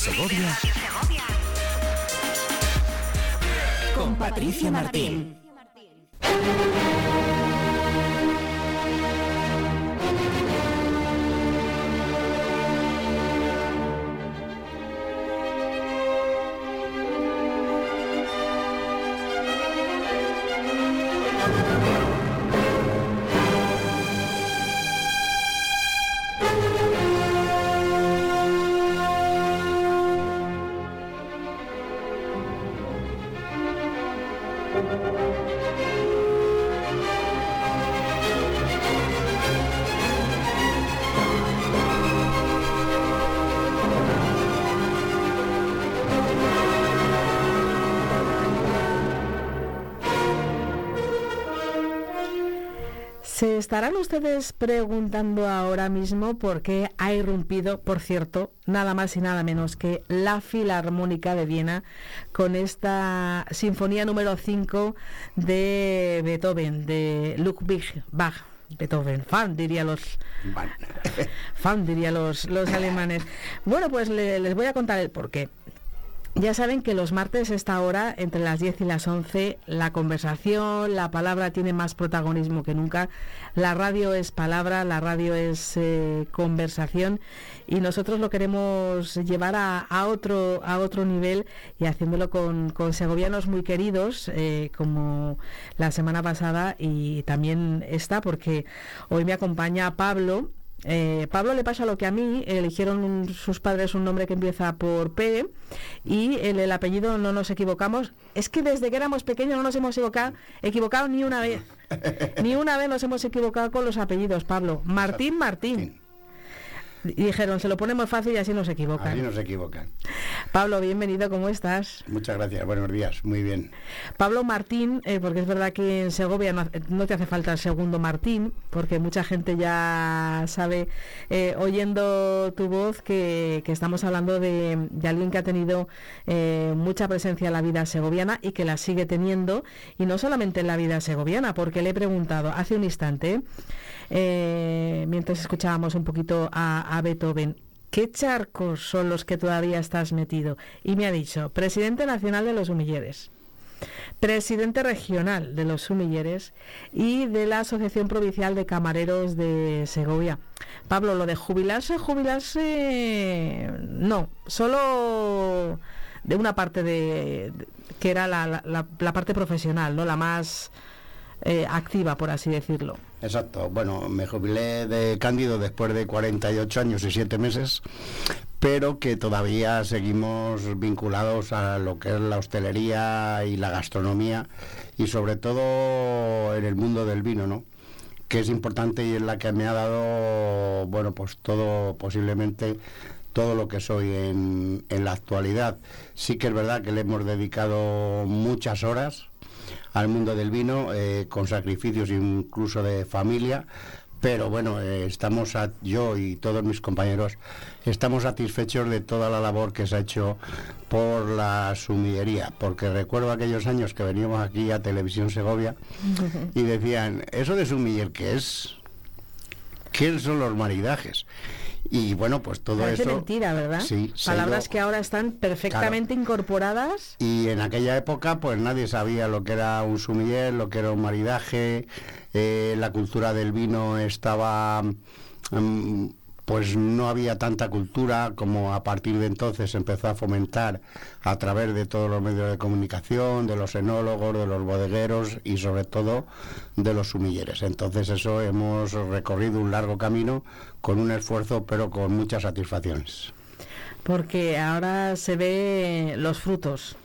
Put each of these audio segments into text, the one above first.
Segovia con Patricia Martín. Ustedes preguntando ahora mismo por qué ha irrumpido, por cierto, nada más y nada menos que la Filarmónica de Viena con esta sinfonía número 5 de Beethoven, de Ludwig Bach. Beethoven, fan diría los fan diría los, los alemanes. Bueno, pues le- les voy a contar el porqué. Ya saben que los martes esta hora, entre las 10 y las 11, la conversación, la palabra tiene más protagonismo que nunca. La radio es palabra, la radio es eh, conversación y nosotros lo queremos llevar a, a otro, a otro nivel y haciéndolo con, con segovianos muy queridos, eh, como la semana pasada y también esta, porque hoy me acompaña Pablo. Eh, Pablo le pasa lo que a mí, eligieron un- sus padres un nombre que empieza por P y el, el apellido no nos equivocamos. Es que desde que éramos pequeños no nos hemos equivocado, equivocado ni una vez. Ni una vez nos hemos equivocado con los apellidos, Pablo. Martín Martín. Dijeron, se lo ponemos fácil y así no se equivocan. Así no se equivocan. Pablo, bienvenido, ¿cómo estás? Muchas gracias, buenos días, muy bien. Pablo Martín, eh, porque es verdad que en Segovia no, te hace falta el segundo Martín, porque mucha gente ya sabe, eh, oyendo tu voz, que, que estamos hablando de, de alguien que ha tenido eh, mucha presencia en la vida segoviana y que la sigue teniendo, y no solamente en la vida segoviana, porque le he preguntado hace un instante, mientras escuchábamos un poquito a, a Beethoven, ¿qué charcos son los que todavía estás metido? Y me ha dicho, presidente nacional de los humilleres presidente regional de los sumilleres y de la Asociación Provincial de Camareros de Segovia. Pablo, lo de jubilarse, jubilarse, no, solo de una parte de, que era la, la- la- la parte profesional, no la más eh, activa, por así decirlo. Exacto, bueno, me jubilé de Cándido después de 48 años y 7 meses, pero que todavía seguimos vinculados a lo que es la hostelería y la gastronomía y sobre todo en el mundo del vino, ¿no? que es importante y es la que me ha dado, bueno, pues todo, posiblemente todo lo que soy en, en la actualidad. Sí que es verdad que le hemos dedicado muchas horas al mundo del vino, eh, con sacrificios incluso de familia, pero bueno, eh, estamos, a- yo y todos mis compañeros, estamos satisfechos de toda la labor que se ha hecho por la sumillería, porque recuerdo aquellos años que veníamos aquí a Televisión Segovia y decían, ¿eso de sumiller qué es? ¿Qué son los maridajes? Y bueno, pues todo Parece eso... mentira, ¿verdad? Sí, Palabras que ahora están perfectamente incorporadas. y en aquella época, pues nadie sabía lo que era un sumiller, lo que era un maridaje, eh, la cultura del vino estaba, mm, pues no había tanta cultura como a partir de entonces empezó a fomentar a través de todos los medios de comunicación, de los enólogos, de los bodegueros y sobre todo de los sumilleres. Entonces eso hemos recorrido un largo camino con un esfuerzo pero con muchas satisfacciones. porque ahora se ve los frutos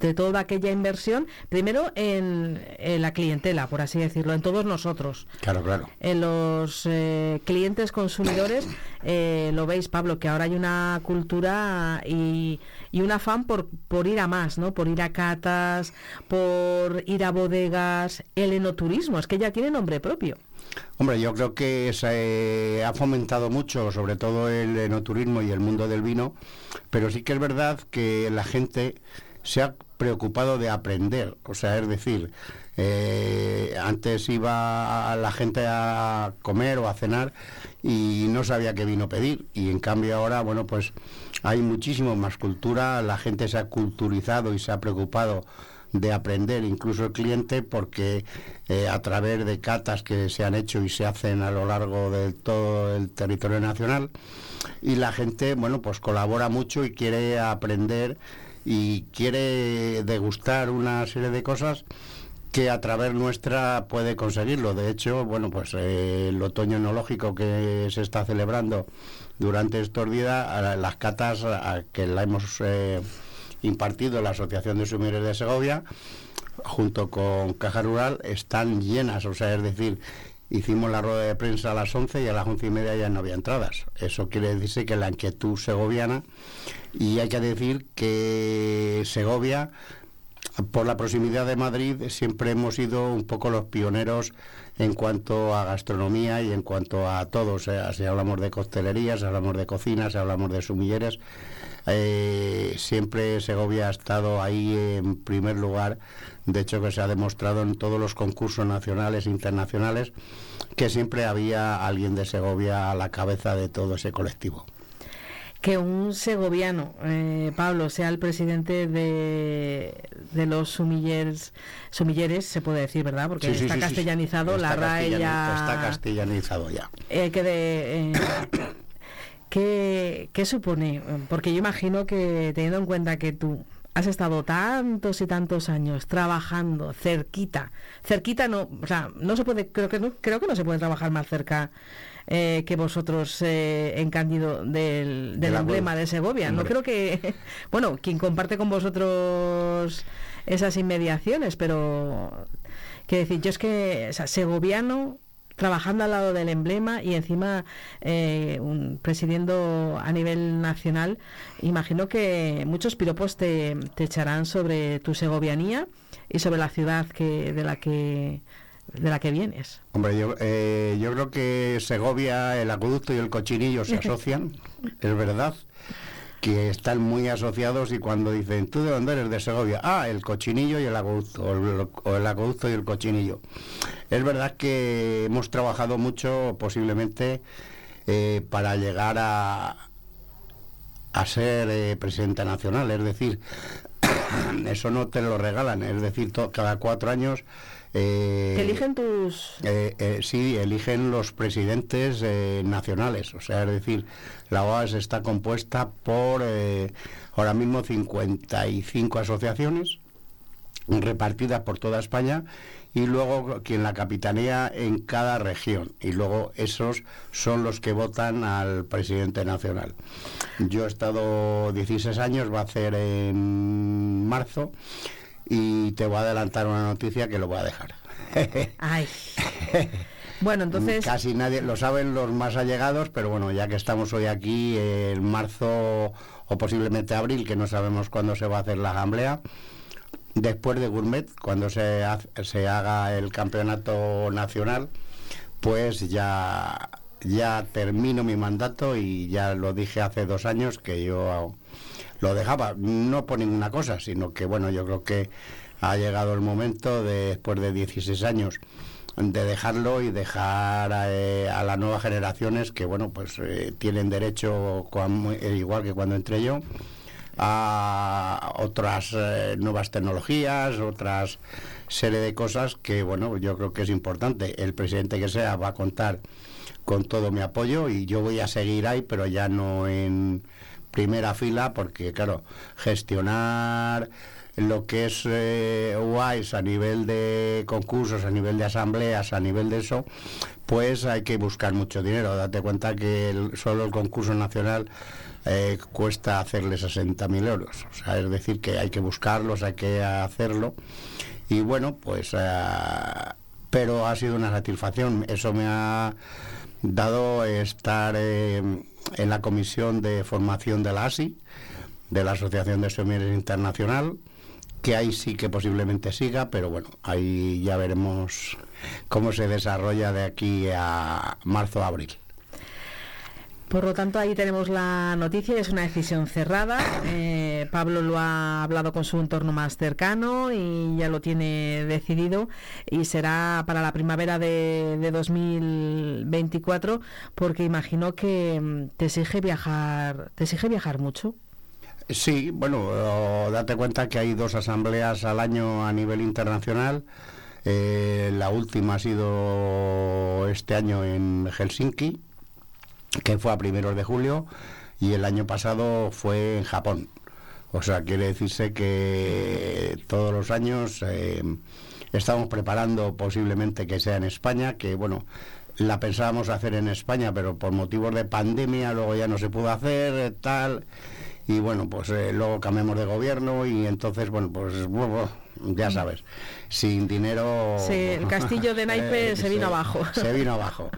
de toda aquella inversión, primero en, en la clientela, por así decirlo, en todos nosotros. Claro, claro. En los eh, clientes consumidores, eh, lo veis, Pablo, que ahora hay una cultura y, y un afán por, por ir a más, ¿no? Por ir a catas, por ir a bodegas, el enoturismo, es que ya tiene nombre propio. Hombre, yo creo que se ha fomentado mucho, sobre todo el enoturismo y el mundo del vino, pero sí que es verdad que la gente se ha preocupado de aprender, o sea, es decir, Eh, antes iba a la gente a comer o a cenar y no sabía qué vino pedir. Y en cambio ahora, bueno, pues hay muchísimo más cultura, la gente se ha culturizado y se ha preocupado de aprender, incluso el cliente, porque eh, a través de catas que se han hecho y se hacen a lo largo de todo el territorio nacional, y la gente, bueno, pues colabora mucho y quiere aprender y quiere degustar una serie de cosas que a través nuestra puede conseguirlo. De hecho, bueno, pues eh, el otoño enológico que se está celebrando durante estos días, las catas que la hemos eh, impartido la Asociación de Sumidores de Segovia, junto con Caja Rural, están llenas, o sea, es decir, hicimos la rueda de prensa a las 11 y a las once y media ya no había entradas. Eso quiere decirse que la inquietud segoviana, y hay que decir que Segovia por la proximidad de Madrid siempre hemos sido un poco los pioneros en cuanto a gastronomía y en cuanto a todo. Si hablamos de costelería, si hablamos de cocina, si hablamos de sumilleres, eh, siempre Segovia ha estado ahí en primer lugar. De hecho, que se ha demostrado en todos los concursos nacionales e internacionales que siempre había alguien de Segovia a la cabeza de todo ese colectivo que un segoviano, eh, Pablo, sea el presidente de, de los sumilleres, sumilleres, se puede decir, ¿verdad? Porque está castellanizado, la RAE ya... Está castellanizado ya. Eh, que de, eh, ¿qué, supone? Porque yo imagino que teniendo en cuenta que tú has estado tantos y tantos años trabajando cerquita, cerquita no, o sea, no se puede, creo que no, creo que no se puede trabajar más cerca eh, que vosotros eh, en Cándido del, emblema de Segovia. No creo que, bueno, quien comparte con vosotros esas inmediaciones, pero que decir, yo es que, o sea, segoviano trabajando al lado del emblema y encima eh, un, presidiendo a nivel nacional, imagino que muchos piropos te, te, echarán sobre tu segovianía y sobre la ciudad que de la que de la que vienes. Hombre, yo, eh, yo creo que Segovia, el acueducto y el cochinillo se asocian, es verdad, que están muy asociados y cuando dicen, ¿tú de dónde eres? De Segovia. Ah, el cochinillo y el acueducto, o el, acueducto y el cochinillo. Es verdad que hemos trabajado mucho, posiblemente, eh, para llegar a, a ser eh, presidenta nacional, es decir, eso no te lo regalan, es decir, cada cuatro años eh, eligen tus...? Eh, eh, sí, eligen los presidentes nacionales. O sea, es decir, la OAS está compuesta por ahora mismo 55 asociaciones repartidas por toda España y luego quien la capitanea en cada región. Y luego esos son los que votan al presidente nacional. Yo he estado 16 años, va a ser en marzo y te voy a adelantar una noticia que lo voy a dejar. Ay. Bueno, entonces... Casi nadie lo saben los más allegados, pero bueno, ya que estamos hoy aquí, en marzo o posiblemente abril, que no sabemos cuándo se va a hacer la asamblea, después de Gourmet, cuando se, se haga el campeonato nacional, pues ya, ya termino mi mandato y ya lo dije hace dos años que yo lo dejaba, no por ninguna cosa, sino que bueno, yo creo que ha llegado el momento, después de 16 años, de dejarlo y dejar eh, a, las nuevas generaciones que bueno pues eh, tienen derecho eh, igual que cuando entré yo a otras nuevas tecnologías otras serie de cosas que bueno yo creo que es importante. El presidente que sea va a contar con todo mi apoyo y yo voy a seguir ahí pero ya no en primera fila porque, claro, gestionar lo que es eh, a nivel de concursos, a nivel de asambleas, a nivel de eso, pues hay que buscar mucho dinero. Date cuenta que solo el concurso nacional eh, cuesta hacerle 60.000 euros. O sea, es decir, que hay que buscarlos, hay que hacerlo. Y bueno, pues... Eh, pero ha sido una satisfacción. Eso me ha dado estar en la comisión de formación de la ASI, de la Asociación de Somieres Internacional, que ahí sí que posiblemente siga, pero bueno, ahí ya veremos cómo se desarrolla de aquí a marzo-abril. Por lo tanto, ahí tenemos la noticia, es una decisión cerrada. Eh, Pablo lo ha hablado con su entorno más cercano y ya lo tiene decidido y será para la primavera de, de 2024 porque imagino que mm, te exige viajar, te exige viajar mucho. Sí, bueno, date cuenta que hay dos asambleas al año a nivel internacional. Eh, la última ha sido este año en Helsinki, que fue a primeros de julio, y el año pasado fue en Japón. O sea, quiere decirse que todos los años eh, estamos preparando posiblemente que sea en España, que bueno, la pensábamos hacer en España, pero por motivos de pandemia luego ya no se pudo hacer, tal. Y bueno, pues eh, luego cambiamos de gobierno y entonces, bueno, pues ya sabes, sin dinero... Sí, el castillo de naipes se vino abajo. Se vino abajo.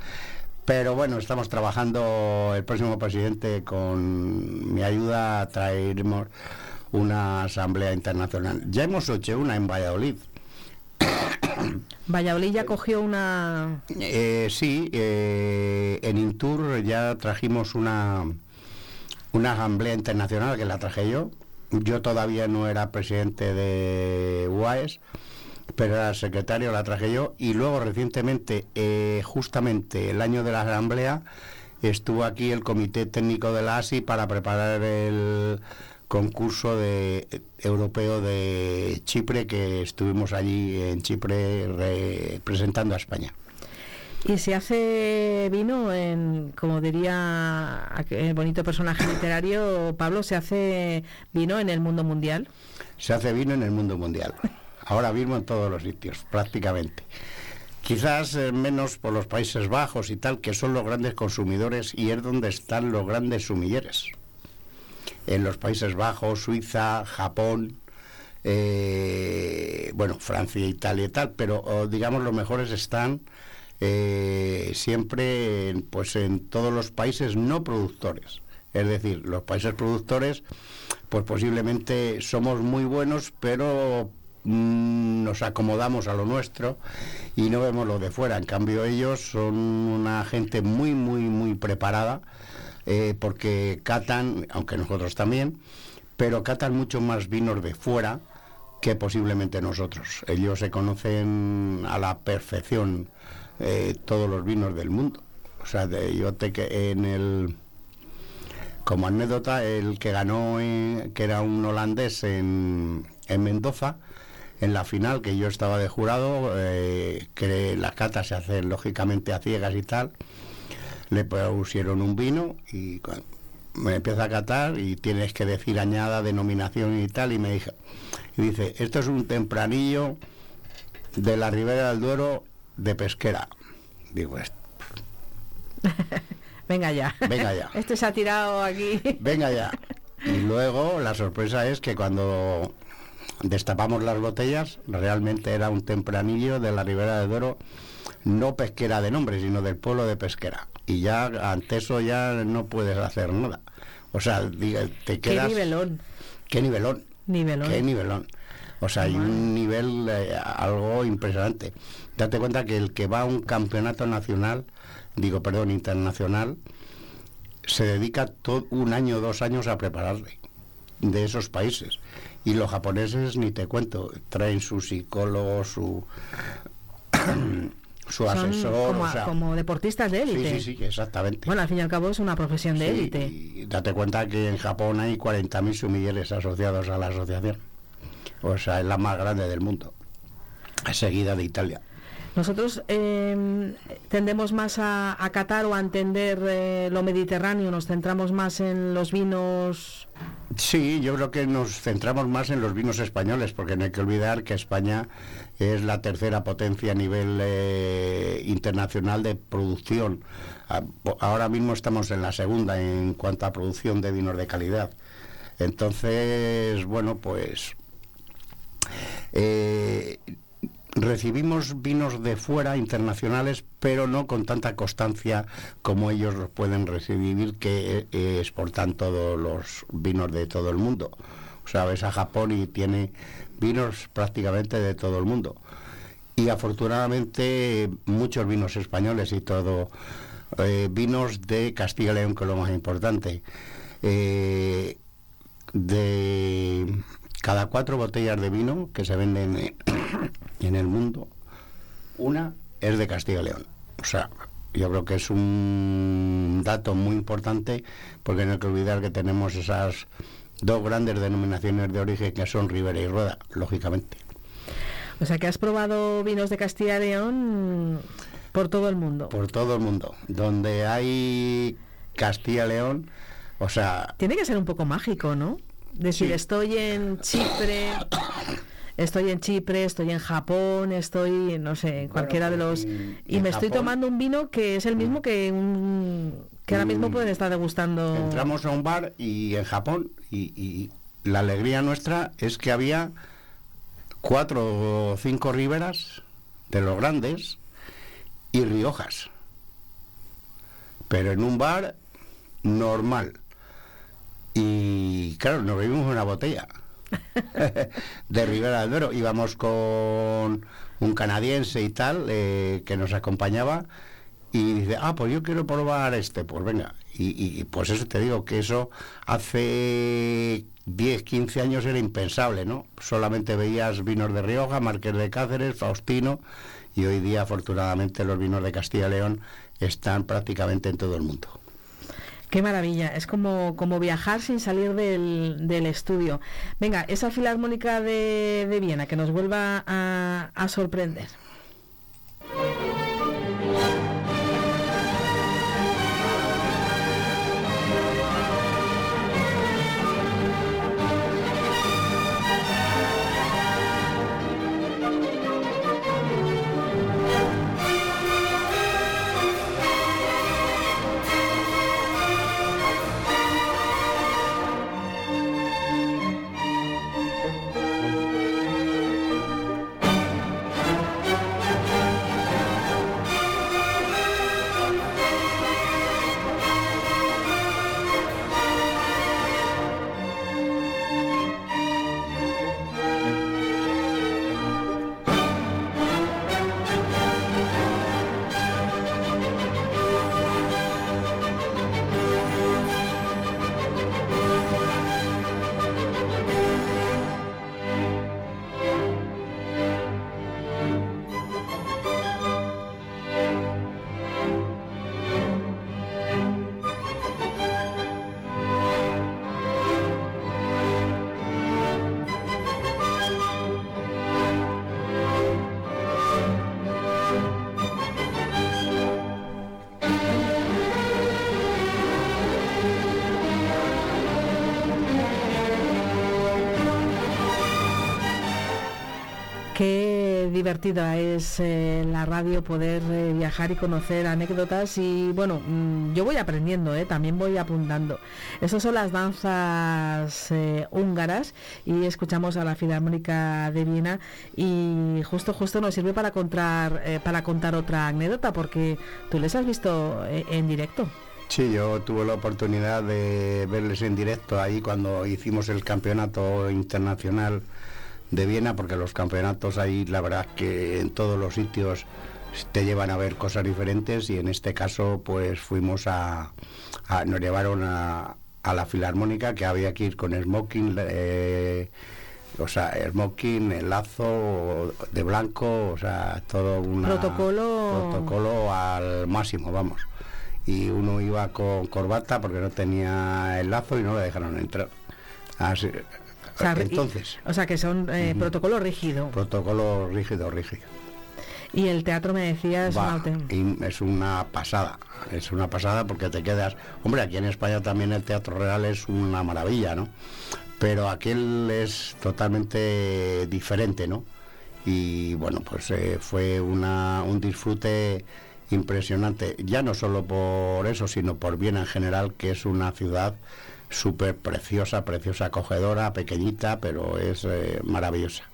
Pero bueno, estamos trabajando el próximo presidente con mi ayuda traeremos una asamblea internacional. Ya hemos hecho una en Valladolid. Valladolid ya cogió una... Eh, sí, eh, en Intur ya trajimos una, una asamblea internacional que la traje yo. Yo todavía no era presidente de UAES pero era secretario, la traje yo, y luego recientemente, eh, justamente el año de la Asamblea, estuvo aquí el Comité Técnico de la ASI para preparar el concurso de, europeo de Chipre, que estuvimos allí en Chipre representando a España. Y se hace vino en, como diría el bonito personaje literario, Pablo, se hace vino en el mundo mundial. Se hace vino en el mundo mundial ahora mismo en todos los sitios, prácticamente. Quizás eh, menos por los Países Bajos y tal, que son los grandes consumidores y es donde están los grandes sumilleres. En los Países Bajos, Suiza, Japón, eh, bueno, Francia, Italia y tal, pero digamos los mejores están eh, siempre pues en todos los países no productores. Es decir, los países productores, pues posiblemente somos muy buenos, pero Mm, nos acomodamos a lo nuestro y no vemos lo de fuera. En cambio ellos son una gente muy, muy, muy preparada eh, porque catan, aunque nosotros también, pero catan mucho más vinos de fuera que posiblemente nosotros. Ellos se conocen a la perfección eh, todos los vinos del mundo. O sea, yo te que en el como anécdota, el que ganó, eh, que era un holandés en, en Mendoza, en la final, que yo estaba de jurado, eh, que las catas se hacen lógicamente a ciegas y tal, le pusieron un vino y me empieza a catar y tienes que decir añada, denominación y tal, y me dijo, y dice, esto es un tempranillo de la Ribera del Duero de pesquera. Digo, esto. Venga ya. Venga ya. Este se ha tirado aquí. Venga ya. Y luego la sorpresa es que cuando destapamos las botellas, realmente era un tempranillo de la Ribera de Duero, no pesquera de nombre, sino del pueblo de pesquera. Y ya ante eso ya no puedes hacer nada. O sea, te quedas... ¿Qué nivelón? ¿Qué nivelón? Nivelón. ¿Qué nivelón? O sea, hay un nivel eh, algo impresionante. Date cuenta que el que va a un campeonato nacional, digo, perdón, internacional, se dedica todo un año o dos años a prepararle de esos países. Y los japoneses, ni te cuento, traen su psicólogo, su, su asesor. Como, deportistas de élite. Sí, sí, sí, exactamente. Bueno, al fin y al cabo es una profesión de élite. Y date cuenta que en Japón hay 40.000 sumilleres asociados a la asociación. O sea, es la más grande del mundo, seguida de Italia. Nosotros em, tendemos más a, a, catar o a entender eh, lo mediterráneo, nos centramos más en los vinos. Sí, yo creo que nos centramos más en los vinos españoles, porque no hay que olvidar que España es la tercera potencia a nivel eh, internacional de producción. Ahora mismo estamos en la segunda en cuanto a producción de vinos de calidad. Entonces, bueno, pues eh, recibimos vinos de fuera, internacionales, pero no con tanta constancia como ellos los pueden recibir que eh, exportan todos los vinos de todo el mundo. O sea, ves a Japón y tiene vinos prácticamente de todo el mundo. Y afortunadamente muchos vinos españoles y todo eh, vinos de Castilla y León, que es lo más importante. Eh, de cada cuatro botellas de vino que se venden en el mundo, una es de Castilla y León. O sea, yo creo que es un dato muy importante porque no hay que olvidar que tenemos esas dos grandes denominaciones de origen que son Ribera y Rueda, lógicamente. O sea que has probado vinos de Castilla y León por todo el mundo. Por todo el mundo. Donde hay Castilla y León, o sea... Tiene que ser un poco mágico, ¿no? Decir, estoy en Chipre, estoy en Chipre, estoy en Japón, estoy, no sé, en cualquiera de los... y me estoy tomando un vino que es el mismo mm. que un... que ahora mismo mm. pueden estar degustando... Entramos a un bar y en Japón y, la alegría nuestra es que había cuatro o cinco riberas de los grandes y riojas. Pero en un bar normal. Y claro, nos bebimos una botella. de Ribera del Duero. Íbamos con un canadiense y tal eh, que nos acompañaba y dice, ah, pues yo quiero probar este, pues venga. Y, pues eso te digo, que eso hace 10, 15 años era impensable, ¿no? Solamente veías vinos de Rioja, Marqués de Cáceres, Faustino, y hoy día afortunadamente los vinos de Castilla y León están prácticamente en todo el mundo. Qué maravilla, es como, como viajar sin salir del, del estudio. Venga, esa filarmónica de, de Viena que nos vuelva a, a sorprender. Divertida es eh, la radio poder eh, viajar y conocer anécdotas y bueno, mm, yo voy aprendiendo, eh, también voy apuntando. Esas son las danzas húngaras y escuchamos a la Filarmónica de Viena y justo justo nos sirve para contar para contar otra anécdota porque tú les has visto en directo. Sí, yo tuve la oportunidad de verles en directo ahí cuando hicimos el campeonato internacional de Viena, porque los campeonatos ahí, la verdad que en todos los sitios te llevan a ver cosas diferentes y en este caso pues fuimos a, nos llevaron a, a, la filarmónica que había que ir con smoking, eh, o sea, smoking, el lazo de blanco, o sea, todo un protocolo protocolo al máximo, vamos. Y uno iba con corbata porque no tenía el lazo y no le dejaron entrar. Así, o sea, Entonces. o sea que son eh, protocolo rígido. Protocolo rígido, rígido. Y el teatro me decías es una pasada, es una pasada porque te quedas, hombre, aquí en España también el teatro real es una maravilla, ¿no? Pero aquel es totalmente diferente, ¿no? Y bueno, pues eh, fue una, un disfrute impresionante, ya no solo por eso, sino por bien en general, que es una ciudad súper preciosa, preciosa, acogedora, pequeñita, pero es eh, maravillosa.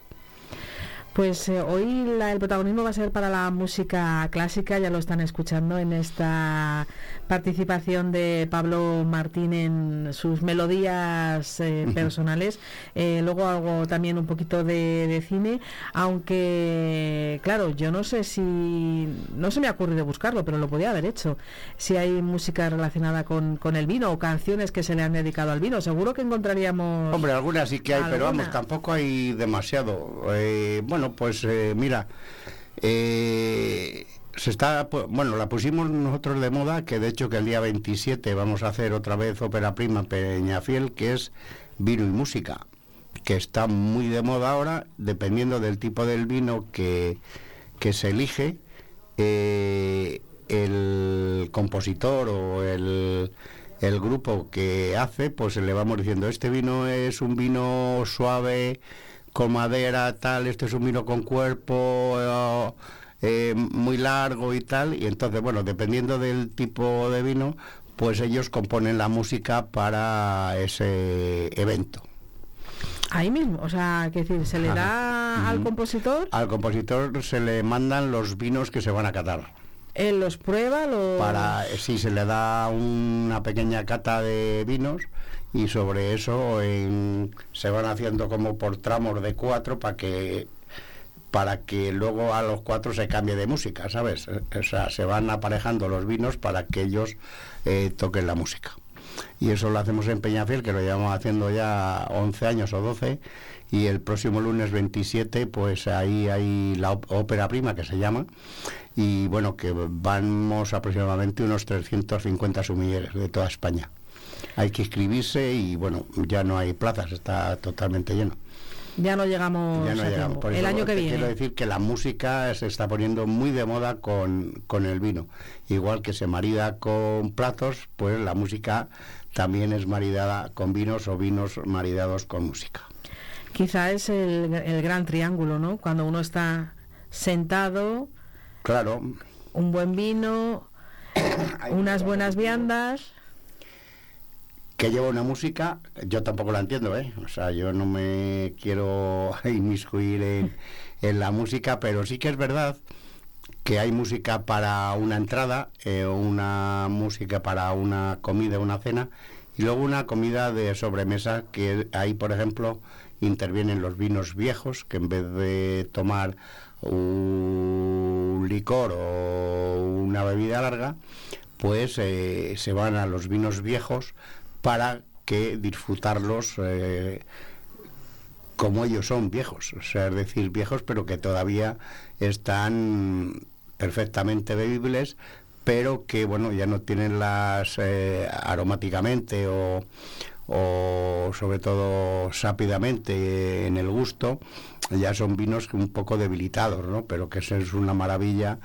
Pues eh, hoy el protagonismo va a ser para la música clásica, ya lo están escuchando en esta participación de Pablo Martín en sus melodías eh, personales. Eh, luego algo también un poquito de, cine, aunque claro, yo no sé si, no se me ha ocurrido buscarlo, pero lo podía haber hecho. Si hay música relacionada con, el vino o canciones que se le han dedicado al vino, seguro que encontraríamos... Hombre, algunas sí que hay, pero vamos, tampoco hay demasiado. bueno, pues eh, mira, eh, se está, bueno, la pusimos nosotros de moda, que de hecho que el día 27 vamos a hacer otra vez ópera prima Peñafiel, que es vino y música, que está muy de moda ahora, dependiendo del tipo del vino que, que se elige, eh, el compositor o el, el grupo que hace, pues le vamos diciendo, este vino es un vino suave, con madera, tal, este es un vino con cuerpo eh, eh, muy largo y tal, y entonces, bueno, dependiendo del tipo de vino, pues ellos componen la música para ese evento. Ahí mismo, o sea, que decir, se le da al compositor. Al compositor se le mandan los vinos que se van a catar. Él los prueba, los... Para, sí, se le da una pequeña cata de vinos y sobre eso se van haciendo como por tramos de cuatro para que para que luego a los cuatro se cambie de música, ¿sabes? O sea, se van aparejando los vinos para que ellos eh, toquen la música. Y eso lo hacemos en Peñafiel, que lo llevamos haciendo ya 11 años o 12, y el próximo lunes 27, pues ahí hay la ópera prima que se llama, y bueno, que vamos aproximadamente unos 350 sumilleres de toda España hay que inscribirse y bueno, ya no hay plazas, está totalmente lleno. Ya no llegamos, ya no llegamos. el año que viene. Quiero decir que la música se está poniendo muy de moda con, con el vino. Igual que se marida con platos, pues la música también es maridada con vinos o vinos maridados con música. Quizá es el, el gran triángulo, ¿no? Cuando uno está sentado. Claro. Un buen vino, unas buenas viandas que lleva una música, yo tampoco la entiendo, ¿eh? O sea, yo no me quiero inmiscuir en, en la música, pero sí que es verdad que hay música para una entrada, eh, una música para una comida, una cena, y luego una comida de sobremesa, que ahí, por ejemplo, intervienen los vinos viejos, que en vez de tomar un licor o una bebida larga, pues eh, se van a los vinos viejos para que disfrutarlos eh, como ellos son viejos, o sea, es decir, viejos pero que todavía están perfectamente bebibles, pero que bueno, ya no tienen las eh, aromáticamente o, o sobre todo sápidamente en el gusto, ya son vinos un poco debilitados, ¿no? Pero que es una maravilla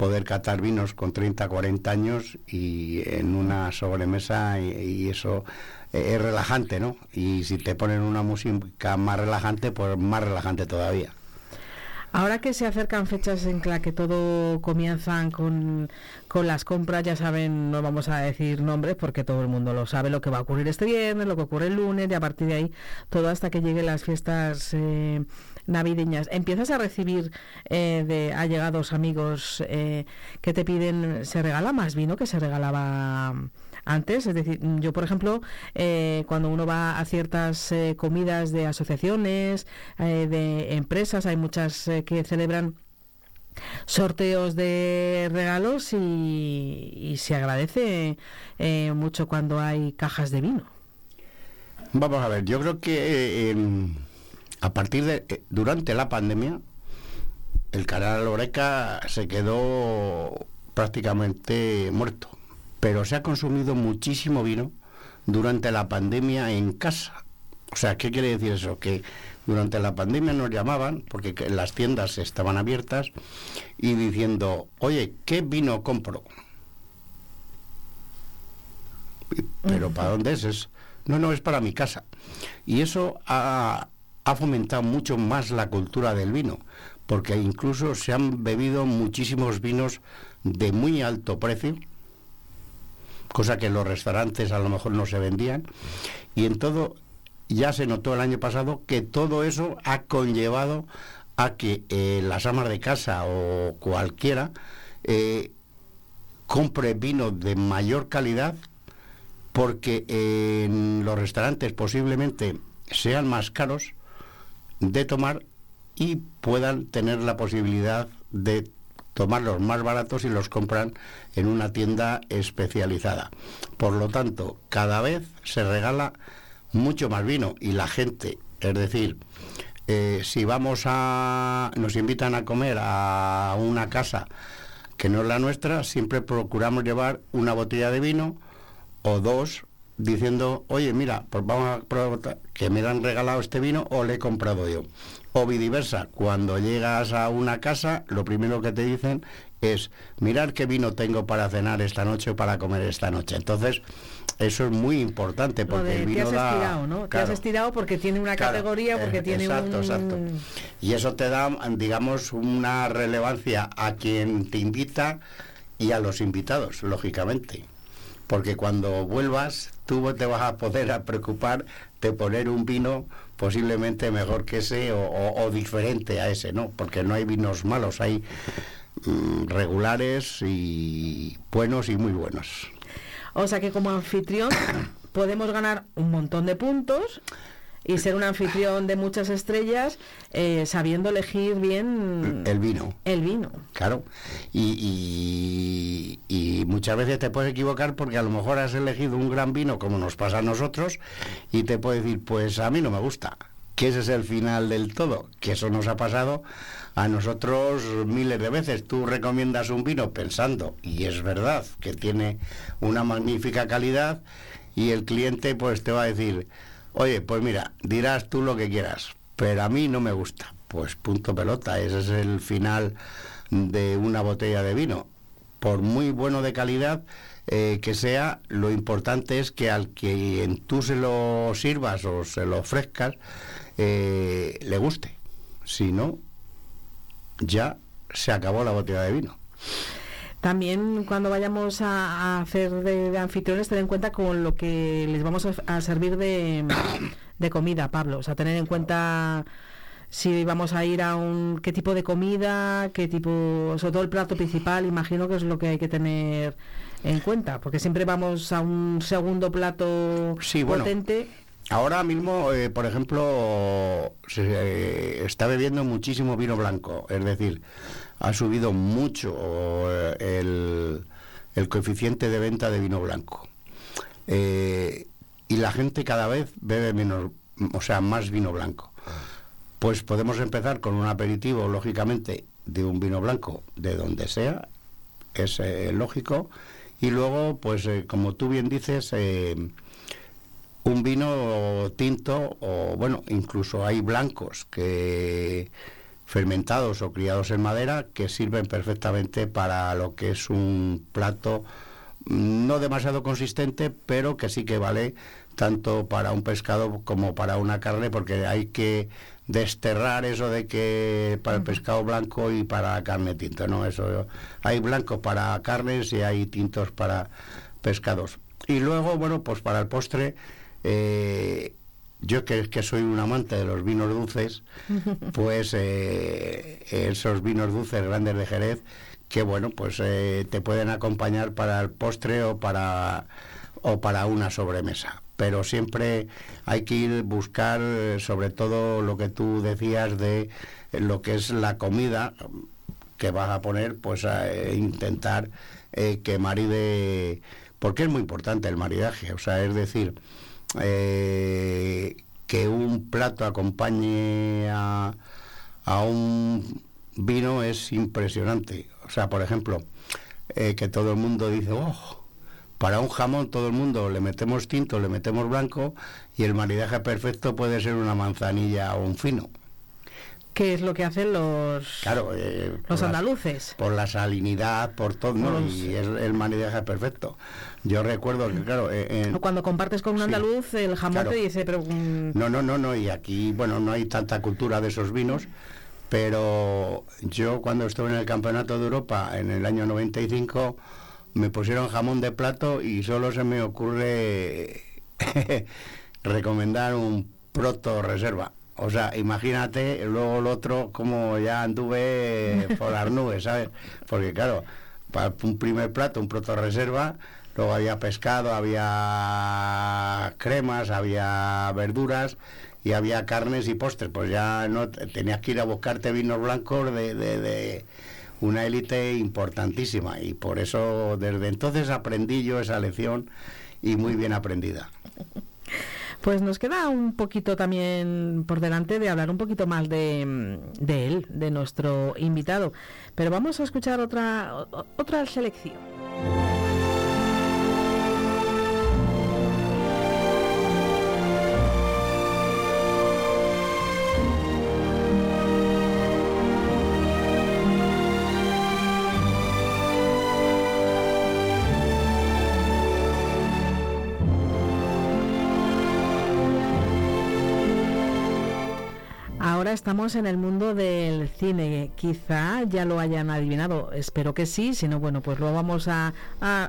poder catar vinos con 30, 40 años y en una sobremesa y, eso es relajante, ¿no? Y si te ponen una música más relajante, pues más relajante todavía. Ahora que se acercan fechas en las que todo comienzan con, las compras, ya saben, no vamos a decir nombres porque todo el mundo lo sabe, lo que va a ocurrir este viernes, lo que ocurre el lunes y a partir de ahí todo hasta que lleguen las fiestas eh, navideñas. Empiezas a recibir eh, de allegados amigos eh, que te piden, se regala más vino que se regalaba antes. Es decir, yo, por ejemplo, eh, cuando uno va a ciertas eh, comidas de asociaciones, eh, de empresas, hay muchas que celebran sorteos de regalos y, se agradece mucho cuando hay cajas de vino. Vamos a ver, yo creo que a partir de durante la pandemia el canal Oreca se quedó prácticamente muerto pero se ha consumido muchísimo vino durante la pandemia en casa. O sea, ¿qué quiere decir eso? Que durante la pandemia nos llamaban, porque las tiendas estaban abiertas, y diciendo, oye, ¿qué vino compro? Pero ¿para dónde es? No, no, es para mi casa. Y eso ha, ha fomentado mucho más la cultura del vino, porque incluso se han bebido muchísimos vinos de muy alto precio, cosa que en los restaurantes a lo mejor no se vendían. Y en todo, ya se notó el año pasado que todo eso ha conllevado a que eh, las amas de casa o cualquiera eh, compre vino de mayor calidad porque en los restaurantes posiblemente sean más caros de tomar y puedan tener la posibilidad de tomar los más baratos y los compran en una tienda especializada. Por lo tanto, cada vez se regala mucho más vino y la gente, es decir, eh, si vamos a, nos invitan a comer a una casa que no es la nuestra, siempre procuramos llevar una botella de vino o dos diciendo, oye, mira, pues vamos a probar que me han regalado este vino o le he comprado yo. O viceversa, cuando llegas a una casa, lo primero que te dicen es, mirar qué vino tengo para cenar esta noche o para comer esta noche. Entonces, eso es muy importante porque el vino te has estirado, ¿no? te has estirado porque tiene una categoría, porque eh, tiene exacto, un... Exacto. Y eso te da, digamos, una relevancia a quien te invita y a los invitados, lógicamente porque cuando vuelvas tú te vas a poder a preocupar de poner un vino posiblemente mejor que ese o, diferente a ese, ¿no? Porque no hay vinos malos, hay mm, regulares y buenos y muy buenos. O sea que como anfitrión podemos ganar un montón de puntos y ser un anfitrión de muchas estrellas eh, sabiendo elegir bien el vino. El vino. Claro. Y, y, muchas veces te puedes equivocar porque a lo mejor has elegido un gran vino como nos pasa a nosotros y te puede decir, pues a mí no me gusta. Que ese es el final del todo. Que eso nos ha pasado a nosotros miles de veces. Tú recomiendas un vino pensando, y es verdad, que tiene una magnífica calidad y el cliente pues te va a decir, Oye, pues mira, dirás tú lo que quieras, pero a mí no me gusta. Pues punto pelota, ese es el final de una botella de vino. Por muy bueno de calidad eh, que sea, lo importante es que al que tú se lo sirvas o se lo ofrezcas, eh, le guste. Si no, ya se acabó la botella de vino. También cuando vayamos a, hacer de, anfitriones, tener en cuenta con lo que les vamos a, servir de, comida, Pablo. O sea, tener en cuenta si vamos a ir a un qué tipo de comida, qué tipo, sobre todo el plato principal, imagino que es lo que hay que tener en cuenta, porque siempre vamos a un segundo plato potente. Ahora mismo, eh, por ejemplo, se eh, está bebiendo muchísimo vino blanco, es decir, ha subido mucho eh, el, coeficiente de venta de vino blanco. Y la gente cada vez bebe menos, o sea, más vino blanco. Pues podemos empezar con un aperitivo, lógicamente, de un vino blanco de donde sea, es lógico. Y luego, pues como tú bien dices, un vino tinto o, bueno, incluso hay blancos que fermentados o criados en madera que sirven perfectamente para lo que es un plato no demasiado consistente, pero que sí que vale tanto para un pescado como para una carne, porque hay que desterrar eso de que para el pescado blanco y para carne tinto, ¿no? Eso hay blancos para carnes y hay tintos para pescados. Y luego, bueno, pues para el postre, eh, yo que, que soy un amante de los vinos dulces, pues eh, esos vinos dulces grandes de Jerez, que bueno, pues eh, te pueden acompañar para el postre o para, o para una sobremesa. Pero siempre hay que ir buscar, sobre todo lo que tú decías de lo que es la comida que vas a poner, pues a eh, intentar que maride, porque es muy importante el maridaje, o sea, es decir, eh, que un plato acompañe a, un vino es impresionante. O sea, por ejemplo, eh, que todo el mundo dice, oh, para un jamón todo el mundo le metemos tinto, le metemos blanco y el maridaje perfecto puede ser una manzanilla o un fino. ¿Qué es lo que hacen los, claro, eh, los andaluces? por la salinidad, por todo, y es el maridaje perfecto. Yo recuerdo que, claro... Eh, Cuando compartes con un andaluz, el jamón te dice, pero... No, no, no, no, y aquí, bueno, no hay tanta cultura de esos vinos, pero yo cuando estuve en el Campeonato de Europa en el año 95, me pusieron jamón de plato y solo se me ocurre recomendar un proto reserva O sea, imagínate luego el otro como ya anduve por las nubes, ¿sabes? Porque claro, para un primer plato, un proto reserva, luego había pescado, había cremas, había verduras y había carnes y postres. Pues ya no tenías que ir a buscarte vinos blancos de, de, de una élite importantísima y por eso desde entonces aprendí yo esa lección y muy bien aprendida. Pues nos queda un poquito también por delante de hablar un poquito más de, de él, de nuestro invitado. Pero vamos a escuchar otra, otra selección. Estamos en el mundo del cine. Quizá ya lo hayan adivinado. Espero que sí. Si no, bueno, pues lo vamos a,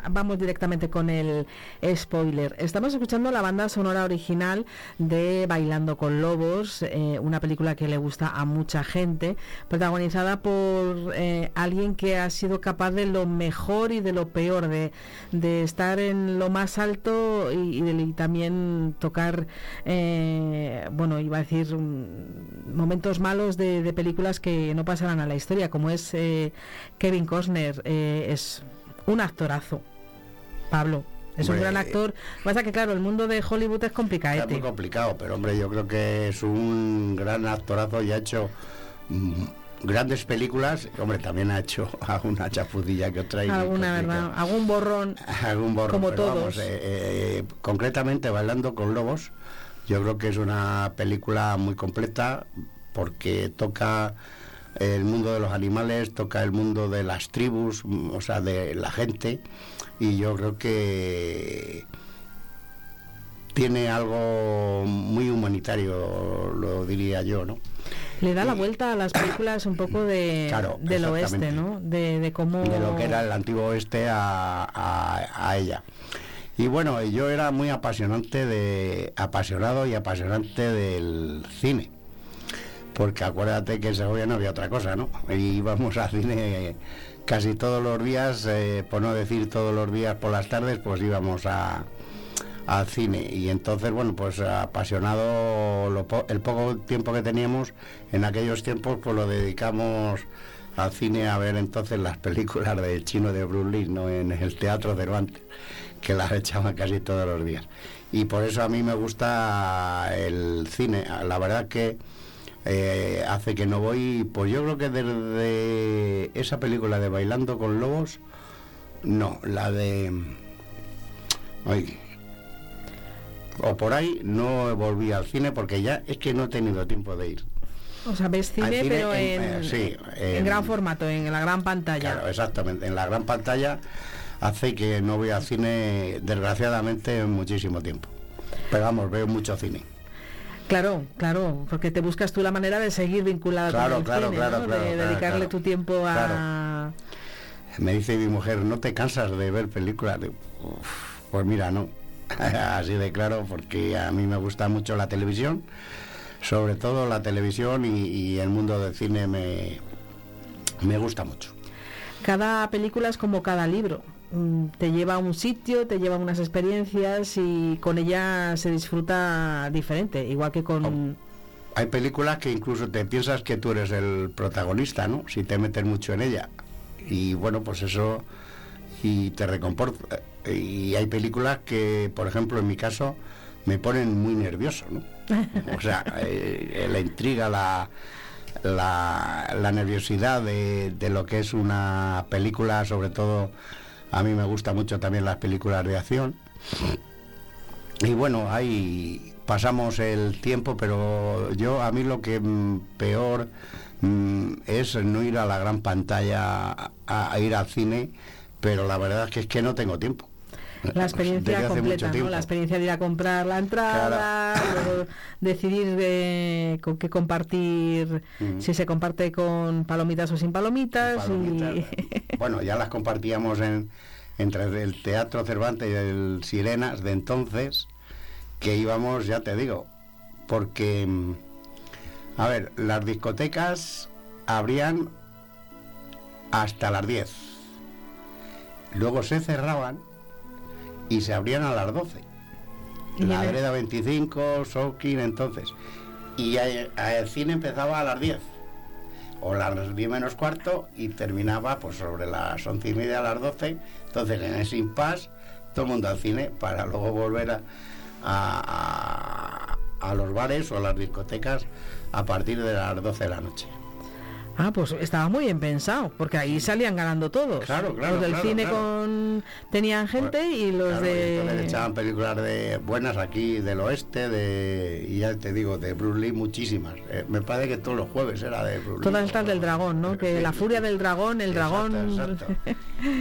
vamos directamente con el spoiler. Estamos escuchando la banda sonora original de Bailando con Lobos, eh, una película que le gusta a mucha gente, protagonizada por eh, alguien que ha sido capaz de lo mejor y de lo peor, de, de estar en lo más alto y, y, también tocar, eh, bueno, iba a decir momentos malos de, de, películas que no pasarán a la historia, como es eh, Kevin Costner, eh, es un actorazo, Pablo. Es hombre, un gran actor. Pasa que, claro, el mundo de Hollywood es complicado. Es muy complicado, pero, hombre, yo creo que es un gran actorazo y ha hecho mmm, grandes películas. Hombre, también ha hecho alguna chafudilla que otra. Alguna, ¿verdad? Algún borrón. Algún borrón. Como todos. Vamos, eh, eh, concretamente, Bailando con Lobos yo creo que es una película muy completa porque toca el mundo de los animales, toca el mundo de las tribus, o sea, de la gente, y yo creo que tiene algo muy humanitario, lo diría yo, ¿no? Le da la vuelta a las películas un poco de, claro, del oeste, ¿no? De, de, cómo... De lo que era el antiguo oeste a, a, a ella. Y bueno, yo era muy apasionante de apasionado y apasionante del cine. Porque acuérdate que en Segovia no había otra cosa, ¿no? Y íbamos al cine casi todos los días, eh, por no decir todos los días por las tardes, pues íbamos a, al cine. Y entonces, bueno, pues apasionado el poco tiempo que teníamos, en aquellos tiempos, pues lo dedicamos al cine a ver entonces las películas del chino de Bruce ¿no? En el Teatro Cervantes que las echaban casi todos los días. Y por eso a mí me gusta el cine. La verdad que eh, hace que no voy, pues yo creo que desde esa película de Bailando con Lobos, no, la de... Ay, o por ahí no volví al cine porque ya es que no he tenido tiempo de ir. O sea, ves cine, cine pero en, en, eh, sí, en, en, gran formato, en la gran pantalla. Claro, exactamente, en la gran pantalla hace que no voy al cine, desgraciadamente, muchísimo tiempo. Pero vamos, veo mucho cine. Claro, claro, porque te buscas tú la manera de seguir vinculada claro, con el claro, cine, claro, ¿no? claro, de dedicarle tu tiempo a... Me dice mi mujer, ¿no te cansas de ver películas? Pues mira, no. Así de claro, porque a mí me gusta mucho la televisión, sobre todo la televisión y, y el mundo del cine me, me gusta mucho. Cada película es como cada libro te lleva a un sitio, te lleva a unas experiencias y con ella se disfruta diferente, igual que con... Hay películas que incluso te piensas que tú eres el protagonista, ¿no? Si te metes mucho en ella. Y bueno, pues eso y te recomporta. Y hay películas que, por ejemplo, en mi caso, me ponen muy nervioso, ¿no? O sea, eh, la intriga, la, la, la nerviosidad de, de, lo que es una película, sobre todo a mí me gusta mucho también las películas de acción. Y bueno, ahí pasamos el tiempo, pero yo a mí lo que peor mm, es no ir a la gran pantalla a, a, ir al cine, pero la verdad es que es que no tengo tiempo. La experiencia completa, ¿no? La experiencia de ir a comprar la entrada, luego decidir de, con qué compartir, mm. si se comparte con palomitas o sin palomitas. palomitas y... bueno, ya las compartíamos en, entre el Teatro Cervantes y el Sirenas de entonces, que íbamos, ya te digo, porque A ver, las discotecas abrían hasta las 10. Luego se cerraban y se abrían a las 12. Y La vereda 25, Sokin, entonces. Y el cine empezaba a las 10. O las 10 menos cuarto y terminaba pues sobre las 11 y media a las 12. Entonces en ese impasse todo el mundo al cine para luego volver a, a- a- a los bares o a las discotecas a partir de las 12 de la noche. Ah, pues estaba muy bien pensado, porque ahí salían ganando todos. Claro, claro, Los del claro, cine claro. con tenían gente y los Claro, y de echaban películas de buenas aquí del oeste, de y ya te digo, de Bruce Lee muchísimas. Eh, me parece que todos los jueves era de Bruce Lee. todas estas del dragón, ¿no? Que Sí, la furia del dragón, el Exacto, dragón. exacto.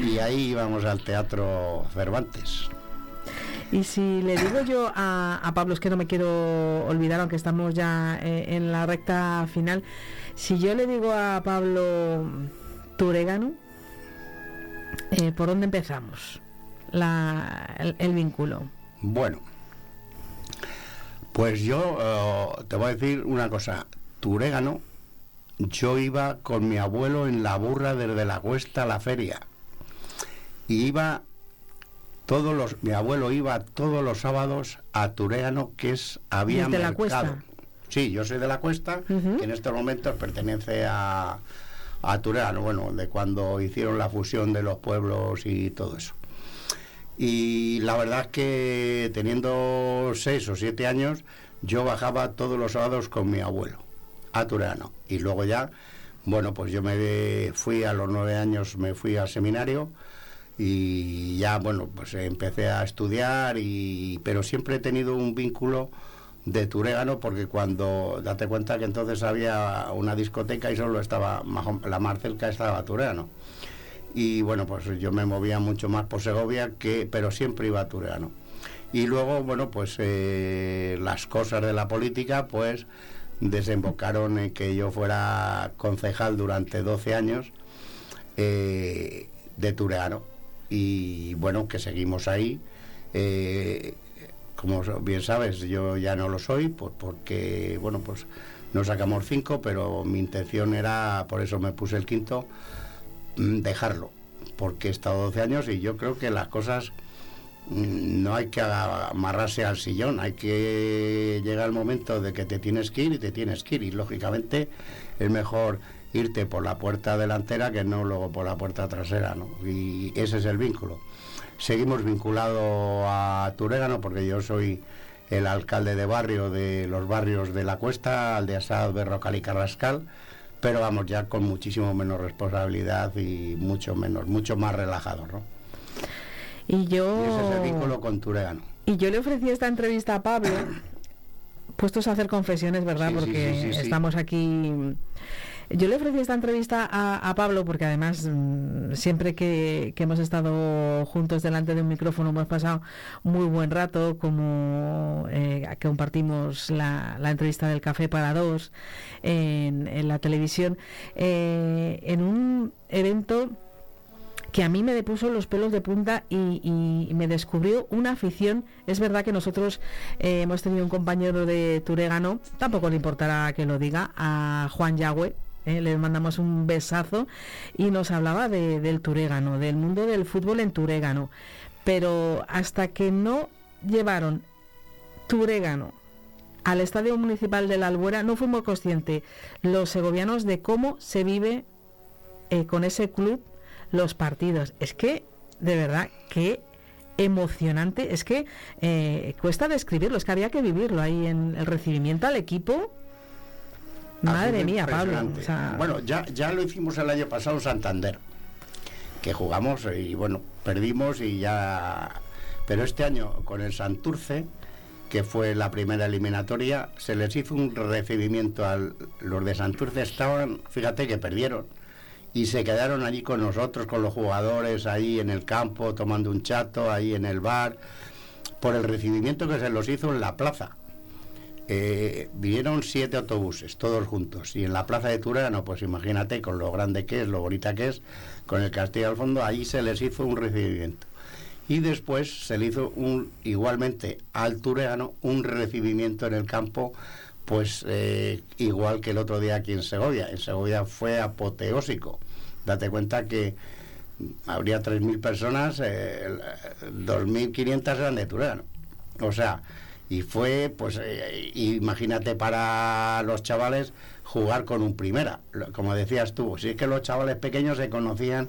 Y ahí íbamos al teatro Cervantes. Y si le digo yo a, Pablo, es que no me quiero olvidar, aunque estamos ya eh, en la recta final, si yo le digo a Pablo Turegano, eh, ¿por dónde empezamos? La- el, vínculo. Bueno, pues yo eh, te voy a decir una cosa. Turégano, yo iba con mi abuelo en la burra desde la cuesta a la feria. Y iba todos los, mi abuelo iba todos los sábados a Turégano, que es, había ¿Desde la mercado. cuesta? Sí, yo soy de la cuesta, que en estos momentos pertenece a, a Turégano, bueno, de cuando hicieron la fusión de los pueblos y todo eso. Y la verdad es que teniendo seis o siete años, yo bajaba todos los sábados con mi abuelo a Turano. Y luego ya, bueno, pues yo me fui a los nueve años, me fui al seminario y ya, bueno, pues empecé a estudiar, y, pero siempre he tenido un vínculo de Turégano porque cuando, date cuenta que entonces había una discoteca y solo estaba, la más estaba Turégano y bueno, pues yo me movía mucho más por Segovia, que, pero siempre iba a Tureano. Y luego, bueno, pues eh, las cosas de la política, pues desembocaron en que yo fuera concejal durante 12 años eh, de Tureano. Y bueno, que seguimos ahí. Eh, como bien sabes, yo ya no lo soy, pues porque, bueno, pues no sacamos cinco, pero mi intención era, por eso me puse el quinto, mm, dejarlo, porque he estado 12 años y yo creo que las cosas mm, no hay que amarrarse al sillón, hay que llegar el momento de que te tienes que ir y te tienes que ir y lógicamente es mejor irte por la puerta delantera que no luego por la puerta trasera, ¿no? Y ese es el vínculo. Seguimos vinculados a Turégano porque yo soy el alcalde de barrio de los barrios de la Cuesta, Aldeasad, Berrocal y Carrascal, pero vamos ya con muchísimo menos responsabilidad y mucho menos, mucho más relajado, ¿no? Y yo... Y ese es el vínculo con Turégano. Y yo le ofrecí esta entrevista a Pablo, puestos a hacer confesiones, ¿verdad? Sí, porque sí, sí, sí. estamos aquí. Yo le ofrecí esta entrevista a, Pablo porque además mm, siempre que, hemos estado juntos delante de un micrófono hemos pasado muy buen rato, como eh, que compartimos la, entrevista del café para dos en, en la televisión, eh, en un evento que a mí me depuso los pelos de punta y, y me descubrió una afición. Es verdad que nosotros eh, hemos tenido un compañero de Turégano, tampoco le importará que lo diga, a Juan Yagüe. Eh, le mandamos un besazo y nos hablaba de- del Turégano, del mundo del fútbol en Turégano. Pero hasta que no llevaron Turégano al Estadio Municipal de la Albuera, no fuimos conscientes los segovianos de cómo se vive eh, con ese club los partidos. Es que, de verdad, qué emocionante. Es que eh, cuesta describirlo, es que había que vivirlo ahí en el recibimiento al equipo. Madre mía, Pablo. impresionante. o sea, Bueno, ya, ya lo hicimos el año pasado en Santander, que jugamos y bueno, perdimos y ya... Pero este año con el Santurce, que fue la primera eliminatoria, se les hizo un recibimiento a los de Santurce, estaban, fíjate que perdieron, y se quedaron allí con nosotros, con los jugadores, ahí en el campo, tomando un chato, ahí en el bar, por el recibimiento que se los hizo en la plaza. Eh, siete autobuses, todos juntos, y en la plaza de Turano, pues imagínate con lo grande que es, lo bonita que es, con el castillo al fondo, ahí se les hizo un recibimiento. Y después se le hizo un, igualmente al Tureano un recibimiento en el campo pues eh, igual que el otro día aquí en Segovia. En Segovia fue apoteósico. Date cuenta que habría 3.000 personas, eh, 2.500 eran de Turán. O sea, y fue, pues, eh, imagínate para los chavales jugar con un primera. Como decías tú, si es que los chavales pequeños se conocían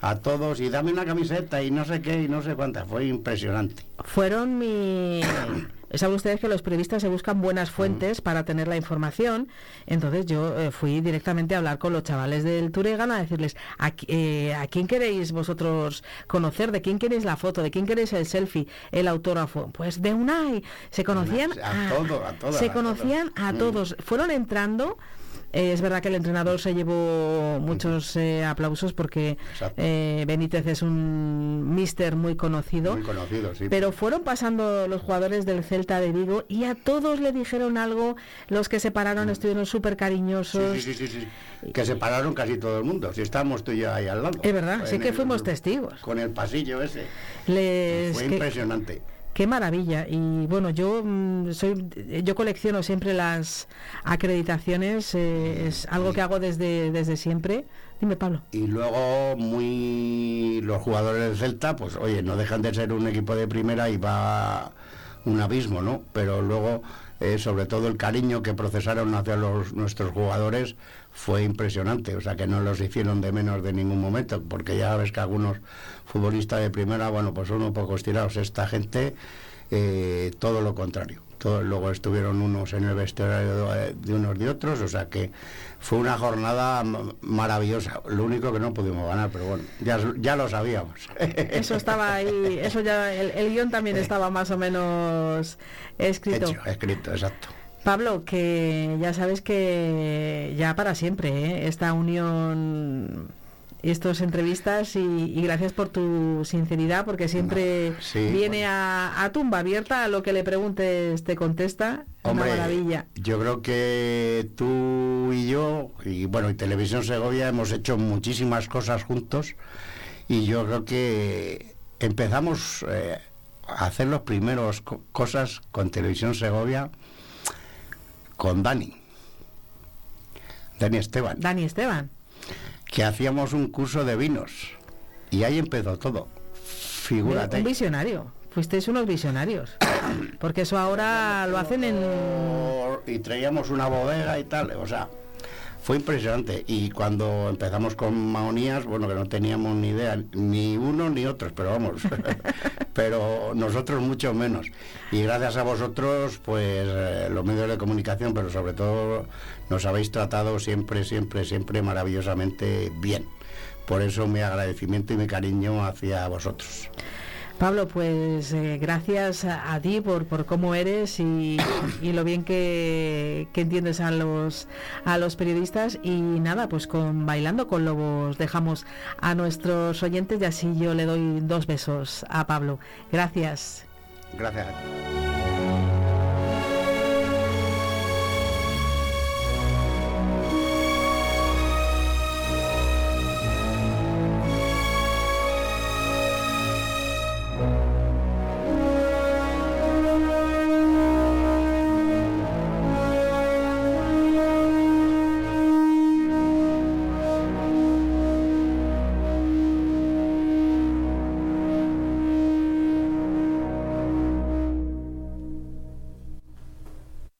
a todos y dame una camiseta y no sé qué y no sé cuántas. Fue impresionante. Fueron mi... Saben ustedes que los periodistas se buscan buenas fuentes para tener la información. Entonces yo eh, fui directamente a hablar con los chavales del Turegan a decirles, ¿a, eh, ¿a, quién queréis vosotros conocer? ¿De quién queréis la foto? ¿De quién queréis el selfie? ¿El autógrafo? Pues de Unai. Se conocían a, a, Se conocían a todos. Fueron entrando eh, es verdad que el entrenador se llevó muchos eh, aplausos porque eh, Benítez es un mister muy conocido. Muy conocido, sí. Pero fueron pasando los jugadores del Celta de Vigo y a todos le dijeron algo. Los que se pararon mm. estuvieron súper cariñosos. Sí, sí, sí, sí, Que se pararon casi todo el mundo. Si estábamos tú y yo ahí al lado. Es verdad, sí que fuimos testigos. Con el pasillo ese. Fue impresionante. Qué maravilla. Y bueno, yo mm, soy, yo colecciono siempre las acreditaciones, eh, es algo que hago desde, desde siempre. Dime, Pablo. Y luego, muy los jugadores del Celta, pues oye, no dejan de ser un equipo de primera y va un abismo, ¿no? Pero luego, eh, sobre todo el cariño que procesaron hacia nuestros jugadores fue impresionante, o sea que no los hicieron de menos de ningún momento, porque ya ves que algunos futbolistas de primera, bueno, pues son un poco estirados. Esta gente, eh, todo lo contrario. Todo, luego estuvieron unos en el vestuario de, unos de otros, o sea que fue una jornada maravillosa. Lo único que no pudimos ganar, pero bueno, ya, ya lo sabíamos. Eso estaba ahí, eso ya, el, el guion también estaba más o menos escrito. Hecho, escrito, exacto. Pablo, que ya sabes que ya para siempre ¿eh? esta unión estas entrevistas y, gracias por tu sinceridad porque siempre viene a, tumba abierta a lo que le preguntes te contesta una maravilla yo creo que tú y yo y bueno y televisión Segovia hemos hecho muchísimas cosas juntos y yo creo que empezamos eh, a hacer los primeros cosas con televisión Segovia con Dani. Dani Esteban. Dani Esteban. Que hacíamos un curso de vinos. Y ahí empezó todo. Figúrate. Un visionario. Fuisteis unos visionarios. Porque eso ahora lo hacen en. Y traíamos una bodega y tal. O sea, fue impresionante. Y cuando empezamos con Maonías, bueno, que no teníamos ni idea, ni uno ni otros, pero vamos, pero nosotros mucho menos. Y gracias a vosotros, pues eh, los medios de comunicación, pero sobre todo nos habéis tratado siempre, siempre, siempre maravillosamente bien. Por eso mi agradecimiento y mi cariño hacia vosotros. Pablo, pues eh, gracias a, ti por, por cómo eres y, lo bien que, entiendes a los, a los periodistas. Y nada, pues con Bailando con Lobos dejamos a nuestros oyentes y así yo le doy dos besos a Pablo. Gracias. Gracias